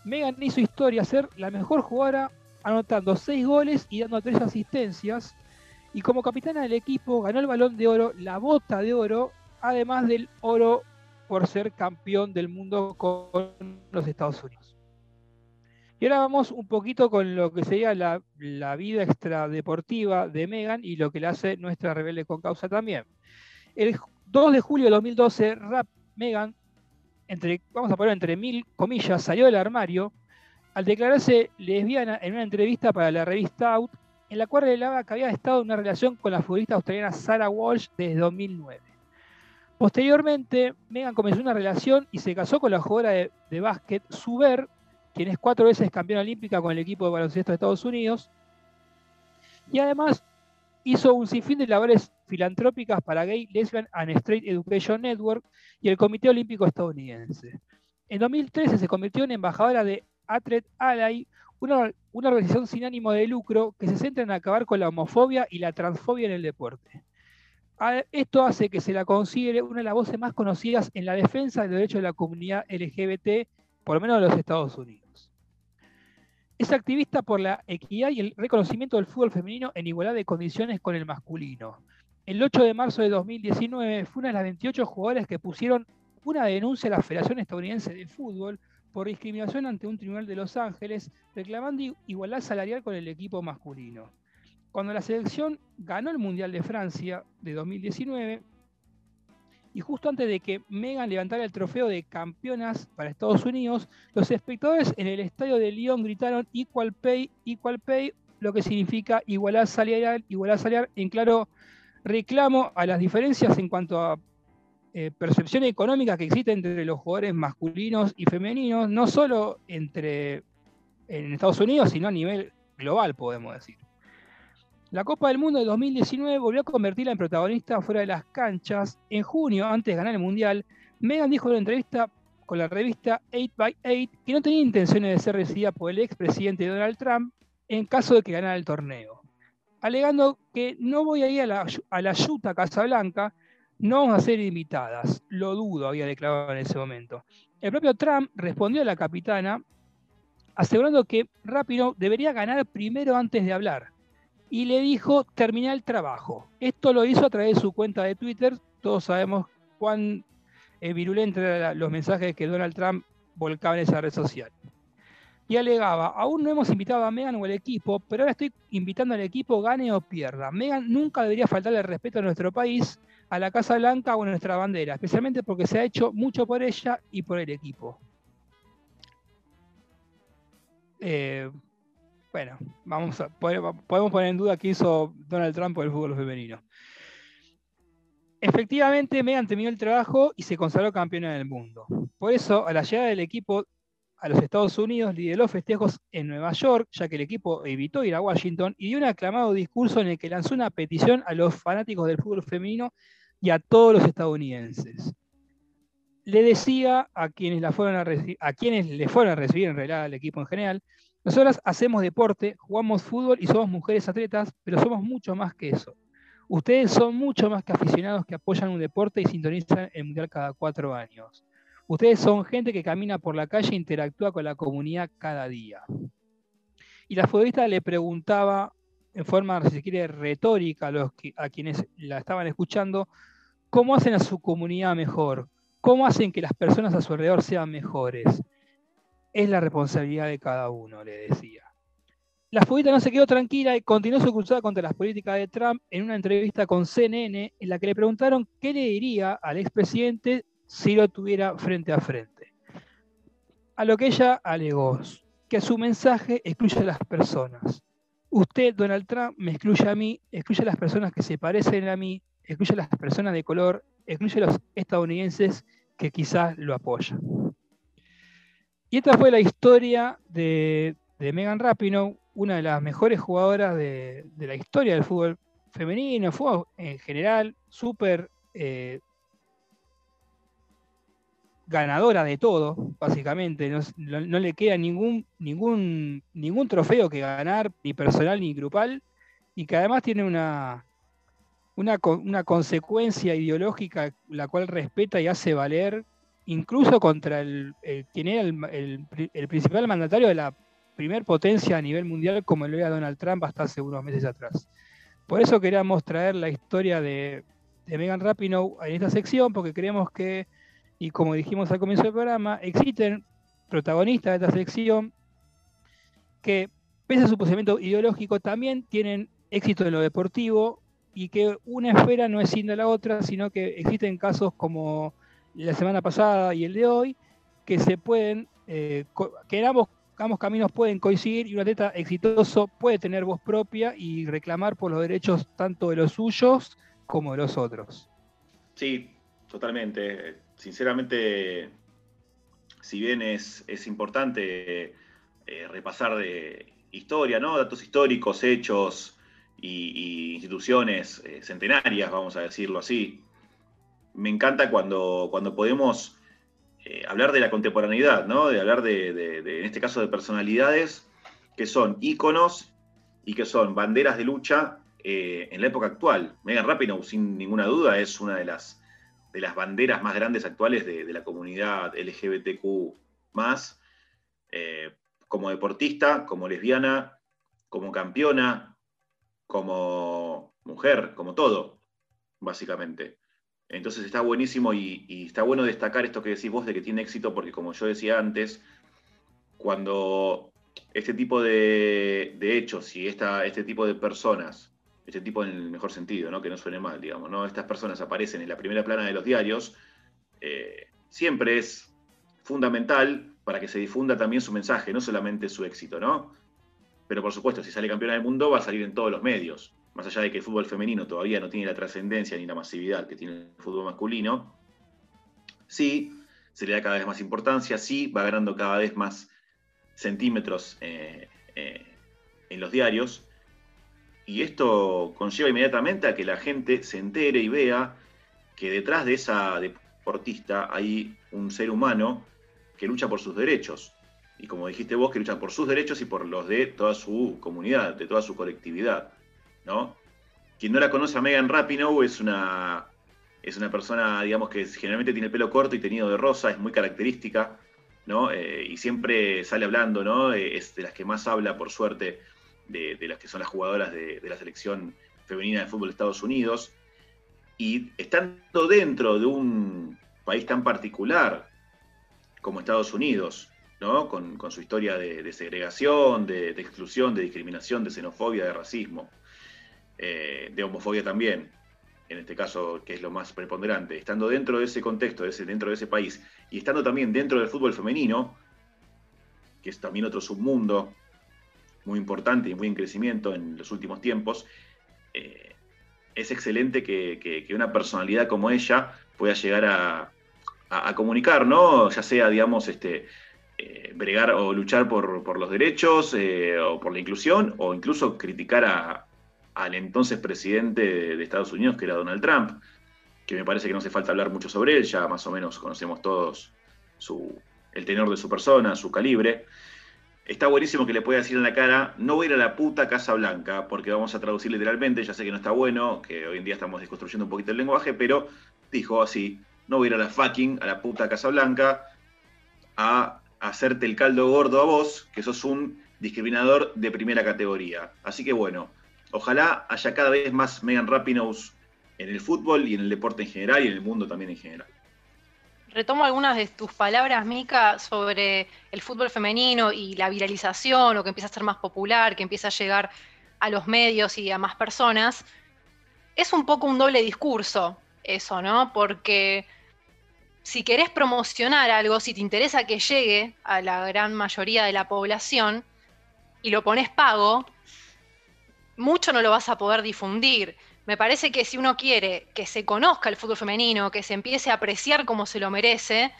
Megan hizo historia ser la mejor jugadora anotando 6 goles y dando 3 asistencias. Y como capitana del equipo ganó el balón de oro, la bota de oro, además del oro por ser campeón del mundo con los Estados Unidos. Y ahora vamos un poquito con lo que sería la, la vida extradeportiva de Megan y lo que le hace nuestra rebelde con causa también. El 2 de julio de 2012, Rap Megan, entre, vamos a poner entre mil comillas, salió del armario al declararse lesbiana en una entrevista para la revista Out, en la cual revelaba que había estado en una relación con la futbolista australiana Sarah Walsh desde 2009. Posteriormente, Megan comenzó una relación y se casó con la jugadora de, de básquet Suber, quien es cuatro veces campeona olímpica con el equipo de baloncesto de Estados Unidos. Y además hizo un sinfín de labores filantrópicas para Gay, Lesbian and Straight Education Network y el Comité Olímpico Estadounidense. En 2013 se convirtió en embajadora de Athlete Ally, una, una organización sin ánimo de lucro que se centra en acabar con la homofobia y la transfobia en el deporte. Esto hace que se la considere una de las voces más conocidas en la defensa del derecho de la comunidad LGBT, por lo menos de los Estados Unidos. Es activista por la equidad y el reconocimiento del fútbol femenino en igualdad de condiciones con el masculino. El 8 de marzo de 2019 fue una de las 28 jugadoras que pusieron una denuncia a la Federación Estadounidense de Fútbol por discriminación ante un tribunal de Los Ángeles, reclamando igualdad salarial con el equipo masculino. Cuando la selección ganó el Mundial de Francia de 2019, y justo antes de que Megan levantara el trofeo de campeonas para Estados Unidos, los espectadores en el estadio de Lyon gritaron Equal Pay, Equal Pay, lo que significa igualdad salarial, igualdad salarial, en claro reclamo a las diferencias en cuanto a eh, percepción económica que existe entre los jugadores masculinos y femeninos, no solo entre en Estados Unidos, sino a nivel global, podemos decir. La Copa del Mundo de 2019 volvió a convertirla en protagonista fuera de las canchas. En junio, antes de ganar el Mundial, Megan dijo en una entrevista con la revista 8x8 que no tenía intenciones de ser recibida por el expresidente Donald Trump en caso de que ganara el torneo, alegando que no voy a ir a la, a Yuta Casablanca, no vamos a ser invitadas. Lo dudo, había declarado en ese momento. El propio Trump respondió a la capitana asegurando que Rapino debería ganar primero antes de hablar y le dijo terminar el trabajo. Esto lo hizo a través de su cuenta de Twitter. Todos sabemos cuán eh, eran los mensajes que Donald Trump volcaba en esa red social. Y alegaba, aún no hemos invitado a Megan o al equipo, pero ahora estoy invitando al equipo, gane o pierda. Megan nunca debería faltarle respeto a nuestro país, a la Casa Blanca o a nuestra bandera, especialmente porque se ha hecho mucho por ella y por el equipo. Eh, bueno, vamos podemos poner en duda qué hizo Donald Trump por el fútbol femenino. Efectivamente, Megan terminó el trabajo y se consagró campeona del mundo. Por eso, a la llegada del equipo a los Estados Unidos, lideró festejos en Nueva York, ya que el equipo evitó ir a Washington, y dio un aclamado discurso en el que lanzó una petición a los fanáticos del fútbol femenino y a todos los estadounidenses. Le decía a quienes, la fueron a, a quienes le fueron a recibir en realidad al equipo en general, nosotras hacemos deporte, jugamos fútbol y somos mujeres atletas, pero somos mucho más que eso. Ustedes son mucho más que aficionados que apoyan un deporte y sintonizan el mundial cada cuatro años. Ustedes son gente que camina por la calle e interactúa con la comunidad cada día. Y la futbolista le preguntaba en forma, si se quiere, retórica a, los que, a quienes la estaban escuchando, ¿cómo hacen a su comunidad mejor? ¿Cómo hacen que las personas a su alrededor sean mejores? Es la responsabilidad de cada uno, le decía. La futbolista no se quedó tranquila y continuó su cruzada contra las políticas de Trump en una entrevista con CNN en la que le preguntaron qué le diría al expresidente si lo tuviera frente a frente. A lo que ella alegó que su mensaje excluye a las personas. Usted, Donald Trump, me excluye a mí, excluye a las personas que se parecen a mí, excluye a las personas de color, excluye a los estadounidenses que quizás lo apoyan. Y esta fue la historia de, de Megan Rapinoe, una de las mejores jugadoras de, de, la historia del fútbol femenino, fútbol en general, súper eh, ganadora de todo, básicamente. No, no, le queda ningún, ningún, ningún trofeo que ganar, ni personal ni grupal, y que además tiene una, una, una consecuencia ideológica la cual respeta y hace valer incluso contra el, el- quien era el, el principal mandatario de la primer potencia a nivel mundial como lo era Donald Trump hasta hace unos meses atrás. Por eso queríamos traer la historia de, de Megan Rapinoe en esta sección, porque creemos que, y como dijimos al comienzo del programa, existen protagonistas de esta sección que, pese a su posicionamiento ideológico, también tienen éxito en lo deportivo y que una esfera no es sin de la otra, sino que existen casos como la semana pasada y el de hoy, que se pueden, eh, que ambos caminos pueden coincidir y un atleta exitoso puede tener voz propia y reclamar por los derechos tanto de los suyos como de los otros. Sí, totalmente. Sinceramente, si bien es, es importante eh, repasar de historia, ¿no? Datos históricos, hechos y, instituciones eh, centenarias, vamos a decirlo así. Me encanta cuando, cuando podemos eh, hablar de la contemporaneidad, ¿no? De hablar de, en este caso, de personalidades que son íconos y que son banderas de lucha en la época actual. Megan Rapinoe, sin ninguna duda, es una de las, de las banderas más grandes actuales de, la comunidad LGBTQ eh, como deportista, como lesbiana, como campeona, como mujer, como todo, básicamente. Entonces está buenísimo y, y está bueno destacar esto que decís vos de que tiene éxito, porque como yo decía antes, cuando este tipo de, de hechos y esta, este tipo de personas, este tipo en el mejor sentido, ¿no? que no suene mal, digamos, ¿no? estas personas aparecen en la primera plana de los diarios, eh, siempre es fundamental para que se difunda también su mensaje, no solamente su éxito, ¿no? Pero por supuesto, si sale campeona del mundo va a salir en todos los medios, más allá de que el fútbol femenino todavía no tiene la trascendencia ni la masividad que tiene el fútbol masculino, sí, se le da cada vez más importancia, sí, va ganando cada vez más centímetros eh, eh, en los diarios, y esto conlleva inmediatamente a que la gente se entere y vea que detrás de esa deportista hay un ser humano que lucha por sus derechos. Y como dijiste vos, que lucha por sus derechos y por los de toda su comunidad, de toda su colectividad. ¿no? Quien no la conoce a Megan Rapinoe es una, es una persona, digamos, que generalmente tiene el pelo corto y tenido de rosa, es muy característica, ¿no? Eh, y siempre sale hablando, ¿no? Eh, es de las que más habla, por suerte, de, las que son las jugadoras de, la selección femenina de fútbol de Estados Unidos. Y estando dentro de un país tan particular como Estados Unidos, ¿no? con, su historia de, segregación, de, de, exclusión, de discriminación, de xenofobia, de racismo, eh, de homofobia también, en este caso, que es lo más preponderante, estando dentro de ese contexto, de ese, dentro de ese país, y estando también dentro del fútbol femenino, que es también otro submundo muy importante y muy en crecimiento en los últimos tiempos, eh, es excelente que, una personalidad como ella pueda llegar a, comunicar, ¿no? Ya sea, digamos, este, eh, bregar o luchar por, por los derechos eh, o por la inclusión, o incluso criticar a, al entonces presidente de, de, Estados Unidos, que era Donald Trump, que me parece que no hace falta hablar mucho sobre él, ya más o menos conocemos todos su, el tenor de su persona, su calibre. Está buenísimo que le pueda decir en la cara, no voy a ir a la puta Casa Blanca, porque vamos a traducir literalmente, ya sé que no está bueno, que hoy en día estamos desconstruyendo un poquito el lenguaje, pero dijo así, no voy a ir a la fucking, a la puta Casa Blanca, a hacerte el caldo gordo a vos, que sos un discriminador de primera categoría. Así que bueno, ojalá haya cada vez más Megan Rapinoe en el fútbol y en el deporte en general y en el mundo también en general. Retomo algunas de tus palabras, Mica, sobre el fútbol femenino y la viralización, o que empieza a ser más popular, que empieza a llegar a los medios y a más personas. Es un poco un doble discurso eso, ¿no? Porque si querés promocionar algo, si te interesa que llegue a la gran mayoría de la población y lo pones pago, mucho no lo vas a poder difundir. Me parece que si uno quiere que se conozca el fútbol femenino, que se empiece a apreciar como se lo merece,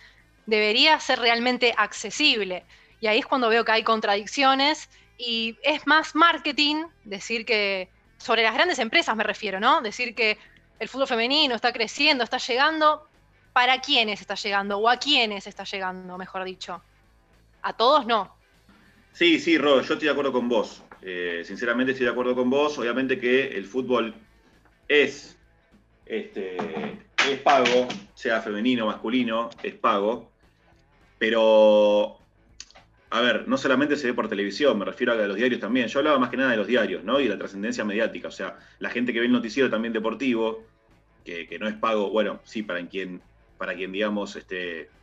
debería ser realmente accesible. Y ahí es cuando veo que hay contradicciones y es más marketing decir que, sobre las grandes empresas me refiero, ¿no? Decir que el fútbol femenino está creciendo, está llegando, ¿para quiénes está llegando? ¿O a quiénes está llegando, mejor dicho? A todos no. Sí, sí, Ro, yo estoy de acuerdo con vos. Eh, sinceramente estoy de acuerdo con vos. Obviamente que el fútbol es, este, es pago, sea femenino masculino, es pago. Pero, a ver, no solamente se ve por televisión, me refiero a los diarios también. Yo hablaba más que nada de los diarios, ¿no? Y la trascendencia mediática. O sea, la gente que ve el noticiero también deportivo, que, que no es pago, bueno, sí, para quien, para quien digamos, este,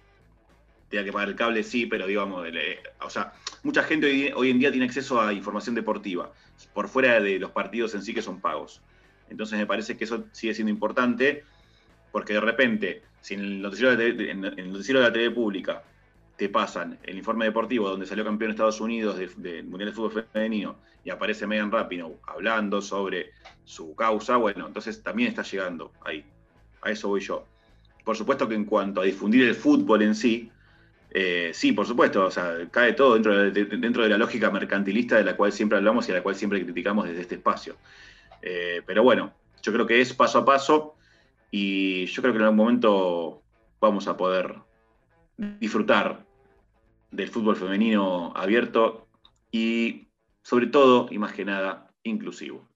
tenga que pagar el cable, sí, pero digamos, le- o sea, mucha gente hoy en día tiene acceso a información deportiva, por fuera de los partidos en sí que son pagos. Entonces me parece que eso sigue siendo importante, porque de repente, si en el noticiero de, la de TV pública te pasan el informe deportivo donde salió campeón Estados Unidos de- del Mundial de Fútbol Femenino y aparece Megan Rapinoe hablando sobre su causa, bueno, entonces también está llegando ahí. A eso voy yo. Por supuesto que en cuanto a difundir el fútbol en sí, eh, sí, por supuesto, o sea, cae todo dentro de, de- dentro de la lógica mercantilista de la cual siempre hablamos y a la cual siempre criticamos desde este espacio. Eh, pero bueno, yo creo que es paso a paso y yo creo que en algún momento vamos a poder disfrutar del fútbol femenino abierto y sobre todo y más que nada inclusivo.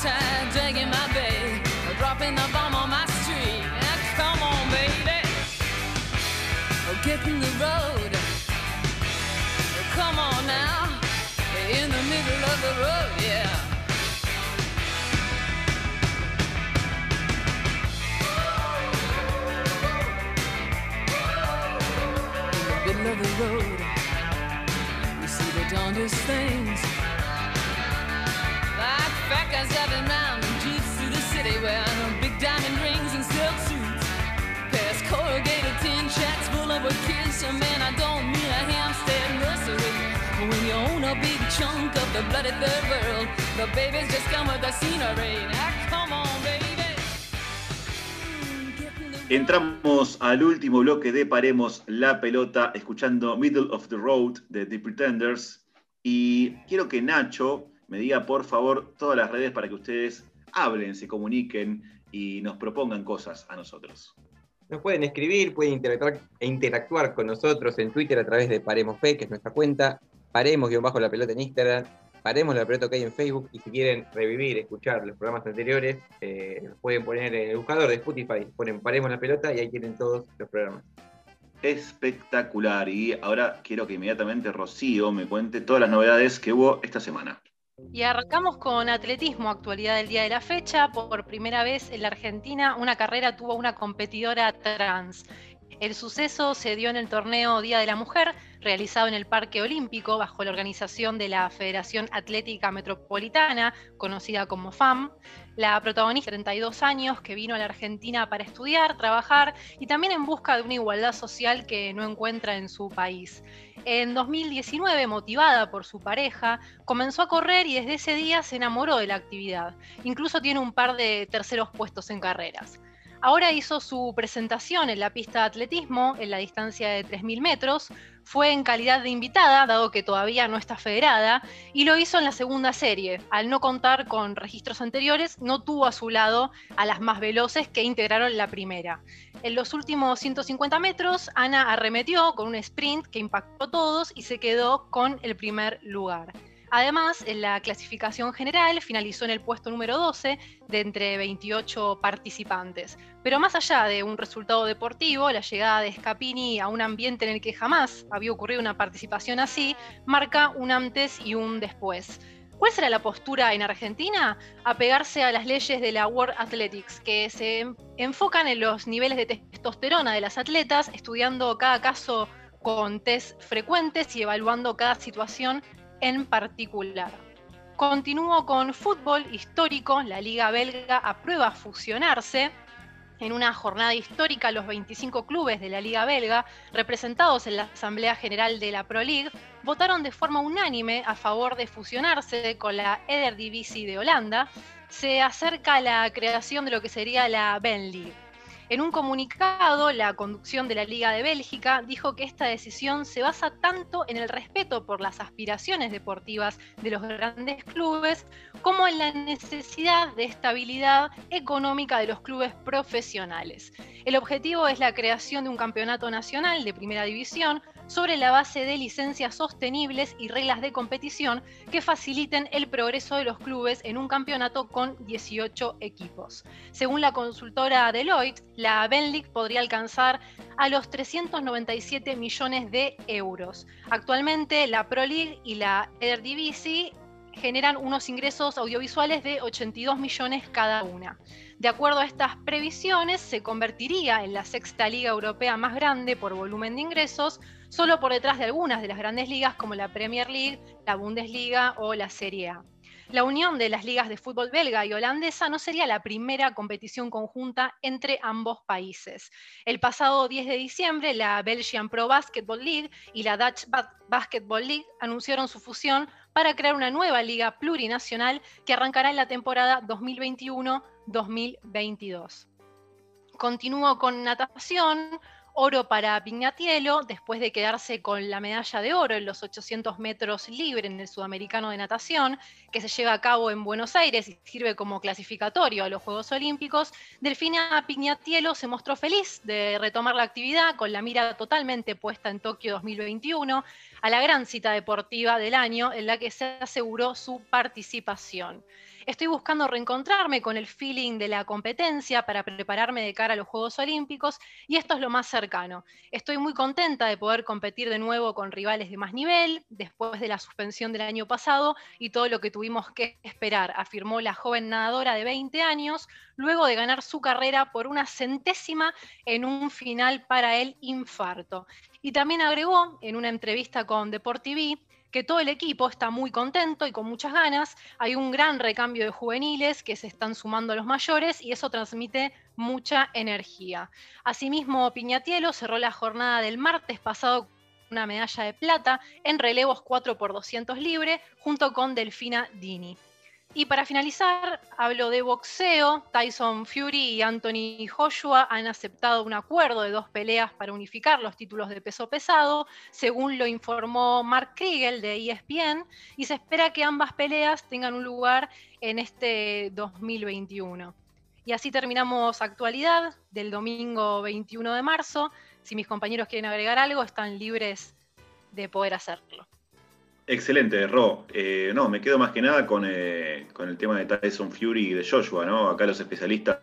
Dragging my dropping bomb on my street. Come on, baby. Get in the road. Come on now, in the middle of the road, yeah. In the middle of the road, we see the darndest things. When you own a big chunk of the bloody third world, the babies just come with scenery. Entramos al último bloque de Paremos la Pelota escuchando Middle of the Road de The Pretenders. Y quiero que Nacho me diga por favor todas las redes para que ustedes hablen, se comuniquen y nos propongan cosas a nosotros. Nos pueden escribir, pueden interactuar, e interactuar con nosotros en Twitter a través de Paremos P, que es nuestra cuenta, Paremos-bajo la pelota en Instagram, Paremos la pelota que hay en Facebook, y si quieren revivir, escuchar los programas anteriores, eh, los pueden poner en el buscador de Spotify, ponen Paremos la pelota y ahí tienen todos los programas. Espectacular y ahora quiero que inmediatamente Rocío me cuente todas las novedades que hubo esta semana. Y arrancamos con atletismo, actualidad del día de la fecha. Por primera vez en la Argentina, una carrera tuvo una competidora trans. El suceso se dio en el torneo Día de la Mujer, realizado en el Parque Olímpico bajo la organización de la Federación Atlética Metropolitana, conocida como FAM. La protagonista, 32 años, que vino a la Argentina para estudiar, trabajar y también en busca de una igualdad social que no encuentra en su país. En 2019, motivada por su pareja, comenzó a correr y desde ese día se enamoró de la actividad. Incluso tiene un par de terceros puestos en carreras. Ahora hizo su presentación en la pista de atletismo en la distancia de 3.000 metros. Fue en calidad de invitada, dado que todavía no está federada, y lo hizo en la segunda serie. Al no contar con registros anteriores, no tuvo a su lado a las más veloces que integraron la primera. En los últimos 150 metros, Ana arremetió con un sprint que impactó a todos y se quedó con el primer lugar. Además, en la clasificación general finalizó en el puesto número 12 de entre 28 participantes. Pero más allá de un resultado deportivo, la llegada de Scapini a un ambiente en el que jamás había ocurrido una participación así, marca un antes y un después. ¿Cuál será la postura en Argentina? Apegarse a las leyes de la World Athletics, que se enfocan en los niveles de testosterona de las atletas, estudiando cada caso con test frecuentes y evaluando cada situación en particular. Continúo con fútbol histórico, la liga belga aprueba fusionarse. En una jornada histórica, los 25 clubes de la Liga Belga, representados en la Asamblea General de la Pro League, votaron de forma unánime a favor de fusionarse con la Eredivisie de Holanda. Se acerca la creación de lo que sería la Ben League. En un comunicado, la conducción de la Liga de Bélgica dijo que esta decisión se basa tanto en el respeto por las aspiraciones deportivas de los grandes clubes como en la necesidad de estabilidad económica de los clubes profesionales. El objetivo es la creación de un campeonato nacional de primera división sobre la base de licencias sostenibles y reglas de competición que faciliten el progreso de los clubes en un campeonato con 18 equipos. Según la consultora Deloitte, la Ben League podría alcanzar a los 397 millones de euros. Actualmente la Pro League y la Eredivisie generan unos ingresos audiovisuales de 82 millones cada una. De acuerdo a estas previsiones, se convertiría en la sexta liga europea más grande por volumen de ingresos, solo por detrás de algunas de las grandes ligas como la Premier League, la Bundesliga o la Serie A. La unión de las ligas de fútbol belga y holandesa no sería la primera competición conjunta entre ambos países. El pasado 10 de diciembre, la Belgian Pro Basketball League y la Dutch Basketball League anunciaron su fusión para crear una nueva liga plurinacional que arrancará en la temporada 2021-2022. Continúo con natación, oro para Pignatielo, después de quedarse con la medalla de oro en los 800 metros libre en el Sudamericano de Natación, que se lleva a cabo en Buenos Aires y sirve como clasificatorio a los Juegos Olímpicos, Delfina Pignatielo se mostró feliz de retomar la actividad con la mira totalmente puesta en Tokio 2021, a la gran cita deportiva del año en la que se aseguró su participación. Estoy buscando reencontrarme con el feeling de la competencia para prepararme de cara a los Juegos Olímpicos y esto es lo más cercano. Estoy muy contenta de poder competir de nuevo con rivales de más nivel después de la suspensión del año pasado y todo lo que tuvimos que esperar, afirmó la joven nadadora de 20 años luego de ganar su carrera por una centésima en un final para el infarto. Y también agregó en una entrevista con DeporTV que todo el equipo está muy contento y con muchas ganas. Hay un gran recambio de juveniles que se están sumando a los mayores y eso transmite mucha energía. Asimismo, Piñatielo cerró la jornada del martes pasado con una medalla de plata en relevos 4x200 libre junto con Delfina Dini. Y para finalizar, hablo de boxeo. Tyson Fury y Anthony Joshua han aceptado un acuerdo de dos peleas para unificar los títulos de peso pesado, según lo informó Mark Kriegel de ESPN, y se espera que ambas peleas tengan un lugar en este 2021. Y así terminamos actualidad del domingo 21 de marzo. Si mis compañeros quieren agregar algo, están libres de poder hacerlo. Excelente, Ro. Eh, no, me quedo más que nada con, eh, con, el tema de Tyson Fury y de Joshua, ¿no? Acá los especialistas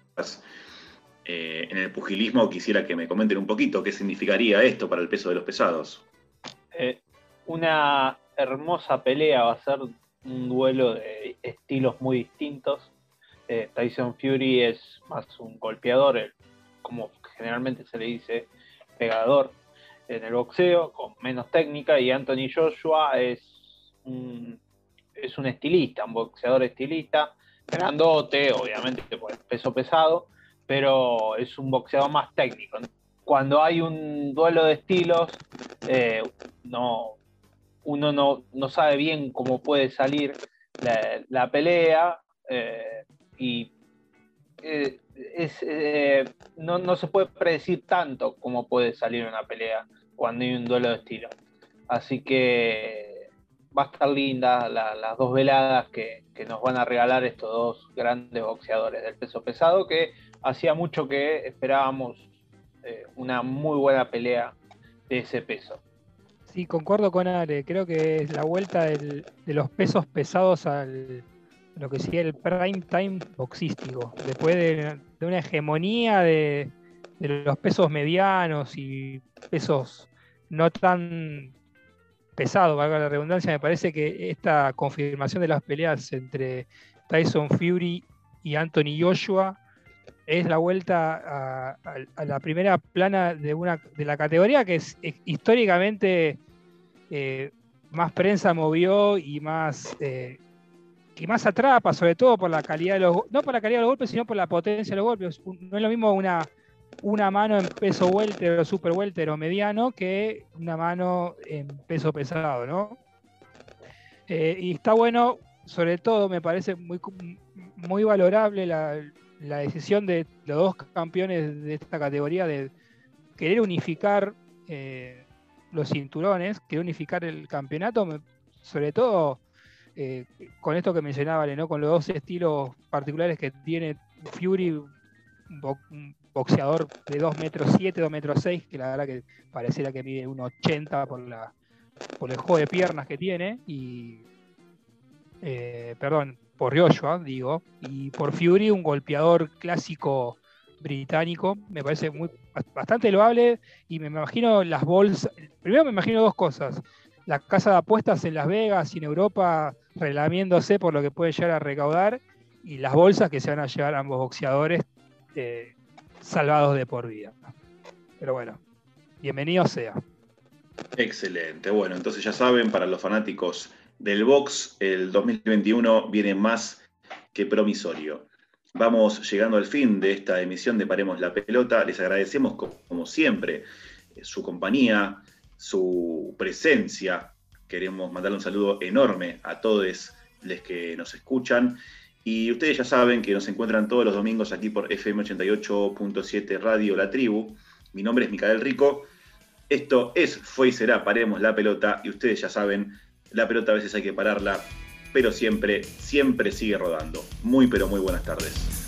eh, en el pugilismo quisiera que me comenten un poquito qué significaría esto para el peso de los pesados. una hermosa pelea, va a ser un duelo de estilos muy distintos. Tyson Fury es más un golpeador, como generalmente se le dice, pegador en el boxeo, con menos técnica, y Anthony Joshua es es un estilista, un boxeador estilista, grandote, obviamente por el peso pesado, pero es un boxeador más técnico. Cuando hay un duelo de estilos, eh, no, uno no, no, sabe bien cómo puede salir la, pelea eh, y eh, es, no, no, se puede predecir tanto cómo puede salir una pelea cuando hay un duelo de estilo. Así que va a estar linda las dos veladas que, nos van a regalar estos dos grandes boxeadores del peso pesado, que hacía mucho que esperábamos eh, una muy buena pelea de ese peso. Sí, concuerdo con Ale, creo que es la vuelta de los pesos pesados al lo que sería el prime time boxístico, después de, una hegemonía de, de los pesos medianos y pesos no tan pesado, valga la redundancia, me parece que esta confirmación de las peleas entre Tyson Fury y Anthony Joshua es la vuelta a, la primera plana de, una, de la categoría que es, históricamente eh, más prensa movió y más, eh, que más atrapa, sobre todo por la calidad de los no por la calidad de los golpes, sino por la potencia de los golpes. No es lo mismo una, una mano en peso welter o super welter o mediano que una mano en peso pesado, ¿no? Eh, y está bueno, sobre todo me parece muy, muy valorable la, la decisión de los dos campeones de esta categoría de querer unificar eh, los cinturones, querer unificar el campeonato, sobre todo eh, con esto que mencionaba, ¿no? con los dos estilos particulares que tiene Fury, boxeador de 2 metros 7, 2 metros 6, que la verdad que pareciera que mide 1,80 por, la, por el juego de piernas que tiene, y eh, perdón, por Joshua, digo, y por Fury, un golpeador clásico británico, me parece muy, bastante loable, y me imagino las bolsas, primero me imagino dos cosas, la casa de apuestas en Las Vegas y en Europa relamiéndose por lo que puede llegar a recaudar, y las bolsas que se van a llevar ambos boxeadores eh, salvados de por vida. Pero bueno, bienvenido sea. Excelente. Bueno, entonces ya saben, para los fanáticos del box, el 2021 viene más que promisorio. Vamos llegando al fin de esta emisión de Paremos la Pelota. Les agradecemos, co- como siempre, eh, su compañía, su presencia. Queremos mandarle un saludo enorme a todos los que nos escuchan. Y ustedes ya saben que nos encuentran todos los domingos aquí por FM 88.7 Radio La Tribu. Mi nombre es Micael Rico. Esto es Fue y Será, paremos la pelota y ustedes ya saben, la pelota a veces hay que pararla, pero siempre, siempre sigue rodando. Muy, pero muy buenas tardes.